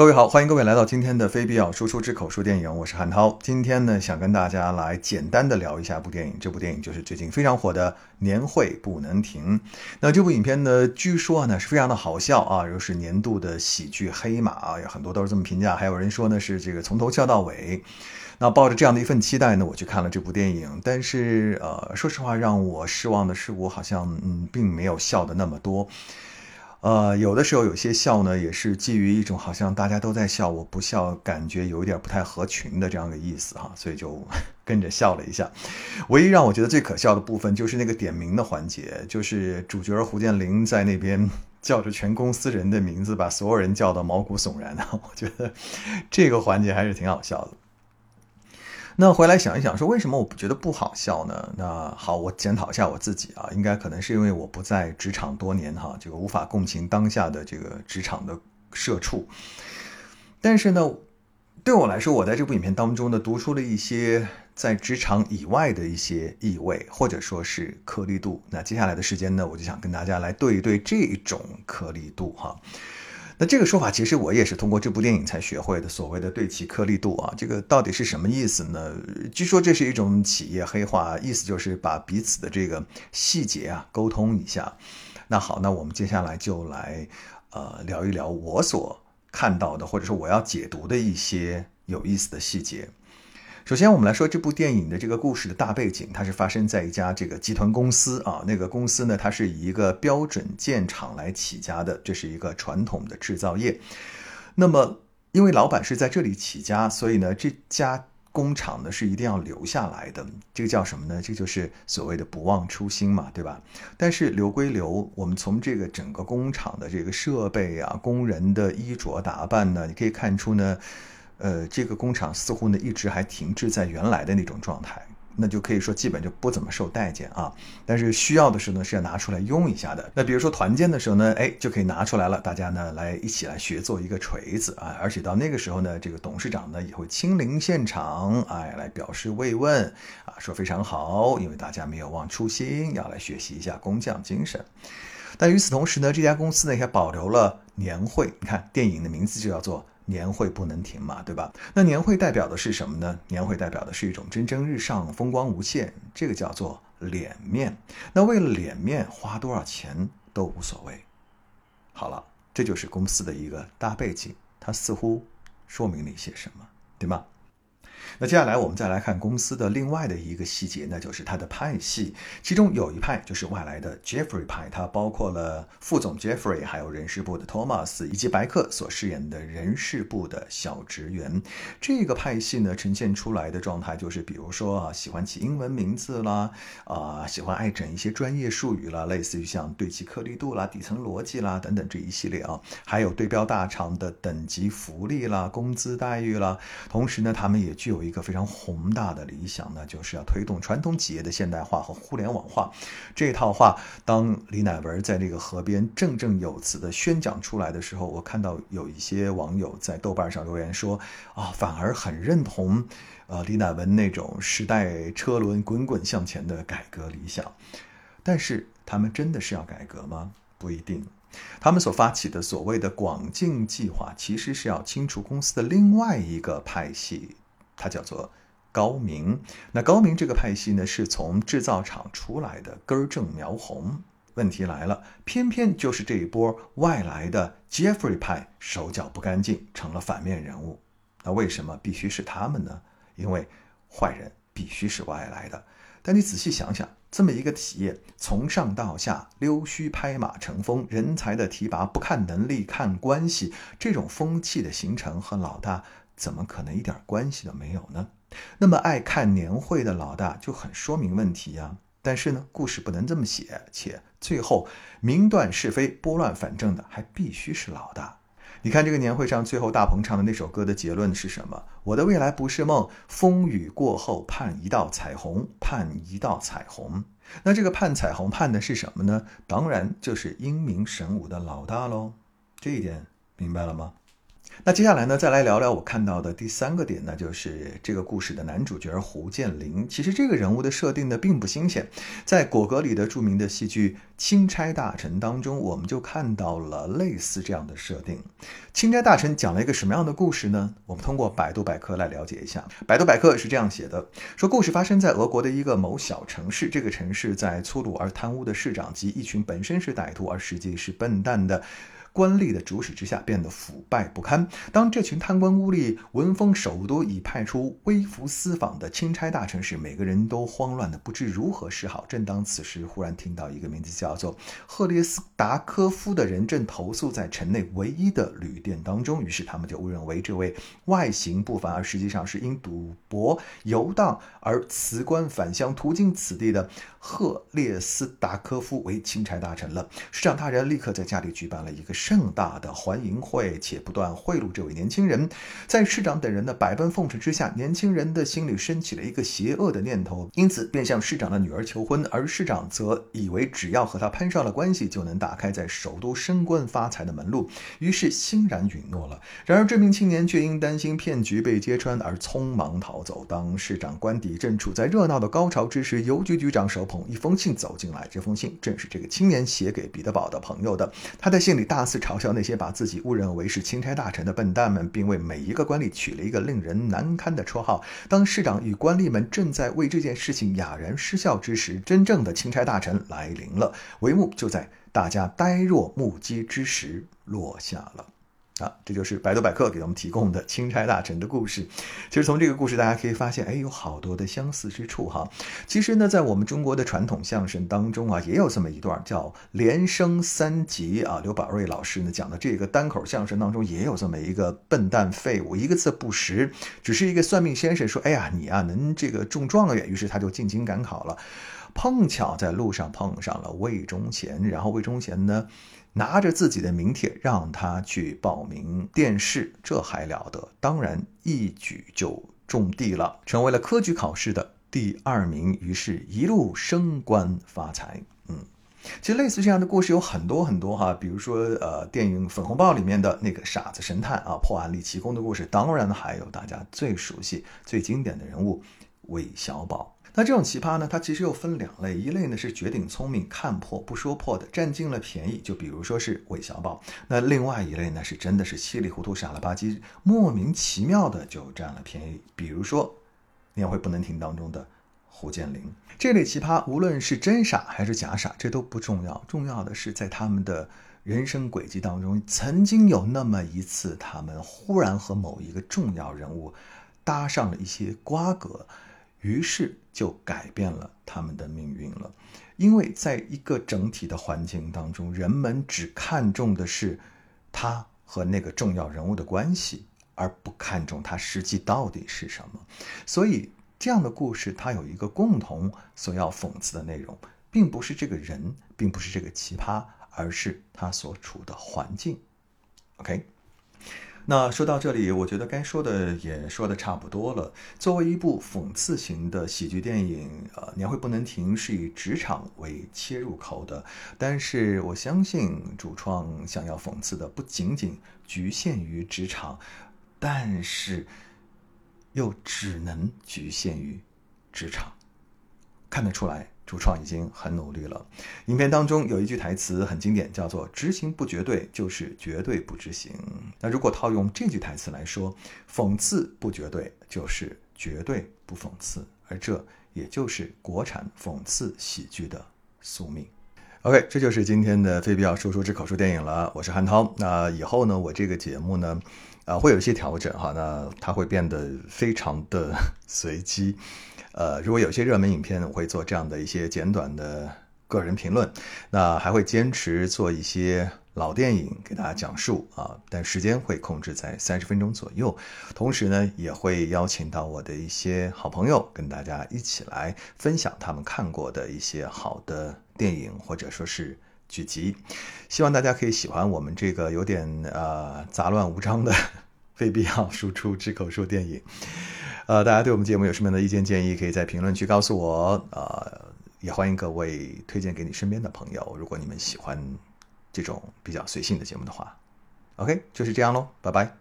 各位好，欢迎各位来到今天的非必要输出之口述电影，我是汉涛。今天呢，想跟大家来简单的聊一下部电影，这部电影就是最近非常火的《年会不能停》。那这部影片呢，据说呢是非常的好笑啊，又是年度的喜剧黑马啊，有很多都是这么评价。还有人说呢是这个从头笑到尾。那抱着这样的一份期待呢，我去看了这部电影，但是呃，说实话，让我失望的是，我好像嗯，并没有笑的那么多。呃，有的时候有些笑呢，也是基于一种好像大家都在笑，我不笑，感觉有一点不太合群的这样的意思哈，所以就 跟着笑了一下。唯一让我觉得最可笑的部分就是那个点名的环节，就是主角胡建林在那边 叫着全公司人的名字，把所有人叫到毛骨悚然的，我觉得这个环节还是挺好笑的。那回来想一想，说为什么我不觉得不好笑呢？那好，我检讨一下我自己啊，应该可能是因为我不在职场多年哈，这个无法共情当下的这个职场的社畜。但是呢，对我来说，我在这部影片当中呢，读出了一些在职场以外的一些意味，或者说是颗粒度。那接下来的时间呢，我就想跟大家来对一对这种颗粒度哈。那这个说法其实我也是通过这部电影才学会的，所谓的对齐颗粒度啊，这个到底是什么意思呢？据说这是一种企业黑话，意思就是把彼此的这个细节啊沟通一下。那好，那我们接下来就来呃聊一聊我所看到的，或者说我要解读的一些有意思的细节。首先，我们来说这部电影的这个故事的大背景，它是发生在一家这个集团公司啊。那个公司呢，它是以一个标准件厂来起家的，这是一个传统的制造业。那么，因为老板是在这里起家，所以呢，这家工厂呢是一定要留下来的。这个叫什么呢？这就是所谓的不忘初心嘛，对吧？但是留归留，我们从这个整个工厂的这个设备啊、工人的衣着打扮呢，你可以看出呢。呃，这个工厂似乎呢一直还停滞在原来的那种状态，那就可以说基本就不怎么受待见啊。但是需要的时候呢是要拿出来用一下的。那比如说团建的时候呢，哎，就可以拿出来了，大家呢来一起来学做一个锤子啊。而且到那个时候呢，这个董事长呢也会亲临现场，哎，来表示慰问啊，说非常好，因为大家没有忘初心，要来学习一下工匠精神。但与此同时呢，这家公司呢也保留了年会。你看，电影的名字就叫做。年会不能停嘛，对吧？那年会代表的是什么呢？年会代表的是一种蒸蒸日上、风光无限，这个叫做脸面。那为了脸面，花多少钱都无所谓。好了，这就是公司的一个大背景，它似乎说明了一些什么，对吗？那接下来我们再来看公司的另外的一个细节，那就是它的派系。其中有一派就是外来的 Jeffrey 派，它包括了副总 Jeffrey，还有人事部的 Thomas，以及白客所饰演的人事部的小职员。这个派系呢，呈现出来的状态就是，比如说啊，喜欢起英文名字啦，啊，喜欢爱整一些专业术语啦，类似于像对齐颗粒度啦、底层逻辑啦等等这一系列啊，还有对标大厂的等级福利啦、工资待遇啦。同时呢，他们也具有有一个非常宏大的理想呢，就是要推动传统企业的现代化和互联网化。这套话，当李乃文在这个河边振振有词的宣讲出来的时候，我看到有一些网友在豆瓣上留言说：“啊，反而很认同，呃，李乃文那种时代车轮滚滚向前的改革理想。”但是，他们真的是要改革吗？不一定。他们所发起的所谓的广进计划，其实是要清除公司的另外一个派系。它叫做高明，那高明这个派系呢，是从制造厂出来的，根正苗红。问题来了，偏偏就是这一波外来的 Jeffrey 派手脚不干净，成了反面人物。那为什么必须是他们呢？因为坏人必须是外来的。但你仔细想想，这么一个企业，从上到下溜须拍马成风，人才的提拔不看能力看关系，这种风气的形成和老大。怎么可能一点关系都没有呢？那么爱看年会的老大就很说明问题呀。但是呢，故事不能这么写，且最后明断是非、拨乱反正的还必须是老大。你看这个年会上最后大鹏唱的那首歌的结论是什么？我的未来不是梦，风雨过后盼一道彩虹，盼一道彩虹。那这个盼彩虹盼的是什么呢？当然就是英明神武的老大喽。这一点明白了吗？那接下来呢，再来聊聊我看到的第三个点，那就是这个故事的男主角胡建林。其实这个人物的设定呢，并不新鲜，在果戈里的著名的戏剧《钦差大臣》当中，我们就看到了类似这样的设定。钦差大臣讲了一个什么样的故事呢？我们通过百度百科来了解一下。百度百科是这样写的：说故事发生在俄国的一个某小城市，这个城市在粗鲁而贪污的市长及一群本身是歹徒而实际是笨蛋的。官吏的主使之下，变得腐败不堪。当这群贪官污吏闻风首都已派出微服私访的钦差大臣时，每个人都慌乱的不知如何是好。正当此时，忽然听到一个名字叫做赫列斯达科夫的人正投宿在城内唯一的旅店当中，于是他们就误认为这位外形不凡而实际上是因赌博游荡而辞官返乡途经此地的赫列斯达科夫为钦差大臣了。市长大人立刻在家里举办了一个。盛大的欢迎会，且不断贿赂这位年轻人。在市长等人的百般奉承之下，年轻人的心里升起了一个邪恶的念头，因此便向市长的女儿求婚。而市长则以为只要和他攀上了关系，就能打开在首都升官发财的门路，于是欣然允诺了。然而，这名青年却因担心骗局被揭穿而匆忙逃走。当市长官邸正处在热闹的高潮之时，邮局局长手捧一封信走进来，这封信正是这个青年写给彼得堡的朋友的。他在信里大。次嘲笑那些把自己误认为是钦差大臣的笨蛋们，并为每一个官吏取了一个令人难堪的绰号。当市长与官吏们正在为这件事情哑然失笑之时，真正的钦差大臣来临了。帷幕就在大家呆若木鸡之时落下了。啊，这就是百度百科给我们提供的钦差大臣的故事。其实从这个故事大家可以发现，哎，有好多的相似之处哈。其实呢，在我们中国的传统相声当中啊，也有这么一段叫连升三级啊。刘宝瑞老师呢讲的这个单口相声当中，也有这么一个笨蛋废物，一个字不识，只是一个算命先生说，哎呀，你啊能这个中状元，于是他就进京赶考了，碰巧在路上碰上了魏忠贤，然后魏忠贤呢。拿着自己的名帖让他去报名殿试，这还了得？当然一举就中第了，成为了科举考试的第二名，于是一路升官发财。嗯，其实类似这样的故事有很多很多哈，比如说呃，电影《粉红豹》里面的那个傻子神探啊，破案立奇功的故事，当然还有大家最熟悉、最经典的人物韦小宝。那这种奇葩呢，它其实又分两类，一类呢是绝顶聪明、看破不说破的，占尽了便宜，就比如说是韦小宝；那另外一类呢是真的是稀里糊涂、傻了吧唧、莫名其妙的就占了便宜，比如说年会不能停当中的胡建林。这类奇葩，无论是真傻还是假傻，这都不重要，重要的是在他们的人生轨迹当中，曾经有那么一次，他们忽然和某一个重要人物搭上了一些瓜葛。于是就改变了他们的命运了，因为在一个整体的环境当中，人们只看重的是他和那个重要人物的关系，而不看重他实际到底是什么。所以这样的故事，它有一个共同所要讽刺的内容，并不是这个人，并不是这个奇葩，而是他所处的环境。OK。那说到这里，我觉得该说的也说的差不多了。作为一部讽刺型的喜剧电影，呃，年会不能停是以职场为切入口的，但是我相信主创想要讽刺的不仅仅局限于职场，但是又只能局限于职场，看得出来。主创已经很努力了。影片当中有一句台词很经典，叫做“执行不绝对，就是绝对不执行”。那如果套用这句台词来说，讽刺不绝对，就是绝对不讽刺，而这也就是国产讽刺喜剧的宿命。OK，这就是今天的非必要说说之口述电影了。我是韩涛。那以后呢，我这个节目呢，啊，会有一些调整哈。那它会变得非常的 随机。呃，如果有些热门影片，我会做这样的一些简短的个人评论。那还会坚持做一些老电影给大家讲述啊，但时间会控制在三十分钟左右。同时呢，也会邀请到我的一些好朋友，跟大家一起来分享他们看过的一些好的电影或者说是剧集。希望大家可以喜欢我们这个有点呃杂乱无章的 非必要输出之口述电影。呃，大家对我们节目有什么样的意见建议，可以在评论区告诉我。呃，也欢迎各位推荐给你身边的朋友，如果你们喜欢这种比较随性的节目的话。OK，就是这样喽，拜拜。